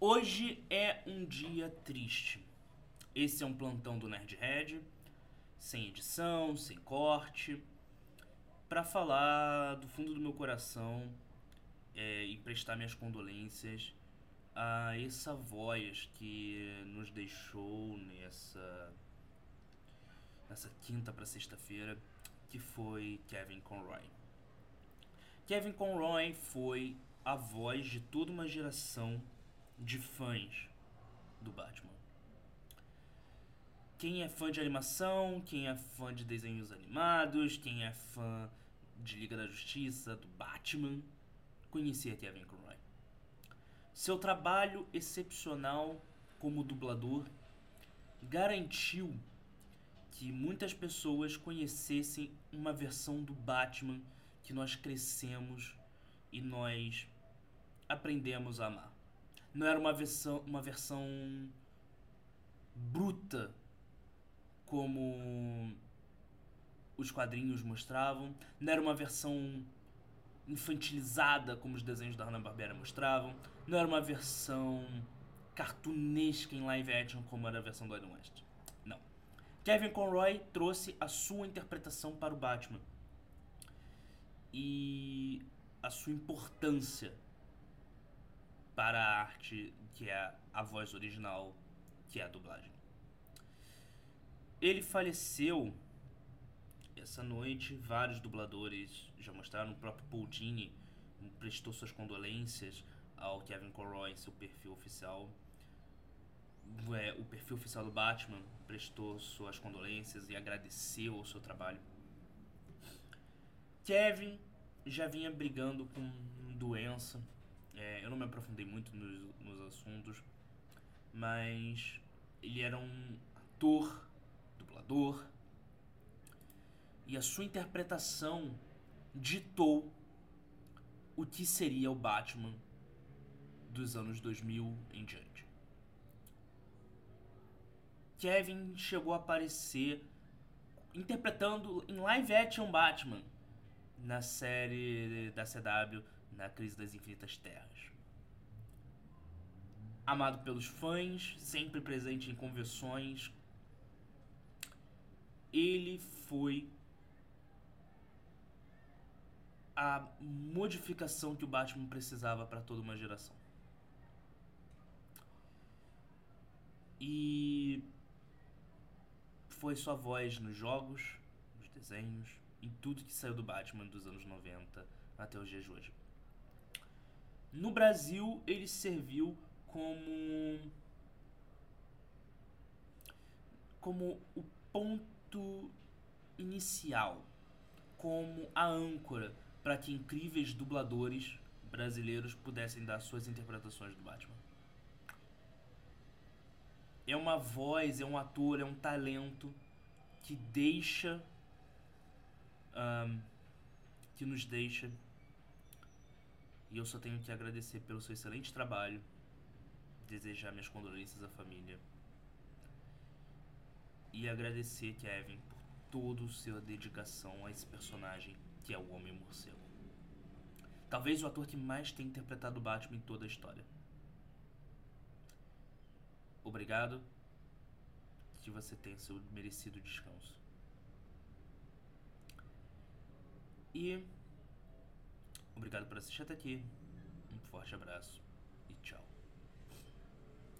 Hoje é um dia triste. Esse é um plantão do Nerdhead, sem edição, sem corte, para falar do fundo do meu coração é, e prestar minhas condolências a essa voz que nos deixou nessa nessa quinta para sexta-feira, que foi Kevin Conroy. Kevin Conroy foi a voz de toda uma geração de fãs do Batman. Quem é fã de animação, quem é fã de desenhos animados, quem é fã de Liga da Justiça, do Batman, conhecia Kevin Conroy. Seu trabalho excepcional como dublador garantiu que muitas pessoas conhecessem uma versão do Batman que nós crescemos e nós aprendemos a amar. Não era uma versão, uma versão bruta como os quadrinhos mostravam, não era uma versão infantilizada como os desenhos da Hanna-Barbera mostravam, não era uma versão cartunesca em live action como era a versão do Adam West. Não. Kevin Conroy trouxe a sua interpretação para o Batman e a sua importância para a arte que é a voz original, que é a dublagem. Ele faleceu essa noite. Vários dubladores já mostraram. O próprio Paul Dini prestou suas condolências ao Kevin Conroy em seu perfil oficial. É, o perfil oficial do Batman prestou suas condolências e agradeceu o seu trabalho. Kevin já vinha brigando com doença. É, eu não me aprofundei muito nos, nos assuntos, mas ele era um ator, dublador, e a sua interpretação ditou o que seria o Batman dos anos 2000 em diante. Kevin chegou a aparecer interpretando em live action Batman na série da CW na Crise das Infinitas Terras. Amado pelos fãs, sempre presente em convenções, ele foi a modificação que o Batman precisava para toda uma geração. E foi sua voz nos jogos, nos desenhos, em tudo que saiu do Batman dos anos 90 até os dias de hoje. No Brasil, ele serviu como como o ponto inicial, como a âncora para que incríveis dubladores brasileiros pudessem dar suas interpretações do Batman. É uma voz, é um ator, é um talento que deixa. Um, que nos deixa. E eu só tenho que agradecer pelo seu excelente trabalho, desejar minhas condolências à família. E agradecer, Kevin, por toda a sua dedicação a esse personagem que é o Homem Morcego. Talvez o ator que mais tenha interpretado Batman em toda a história. Obrigado. Que você tenha seu merecido descanso. E obrigado por assistir até aqui. Um forte abraço e tchau.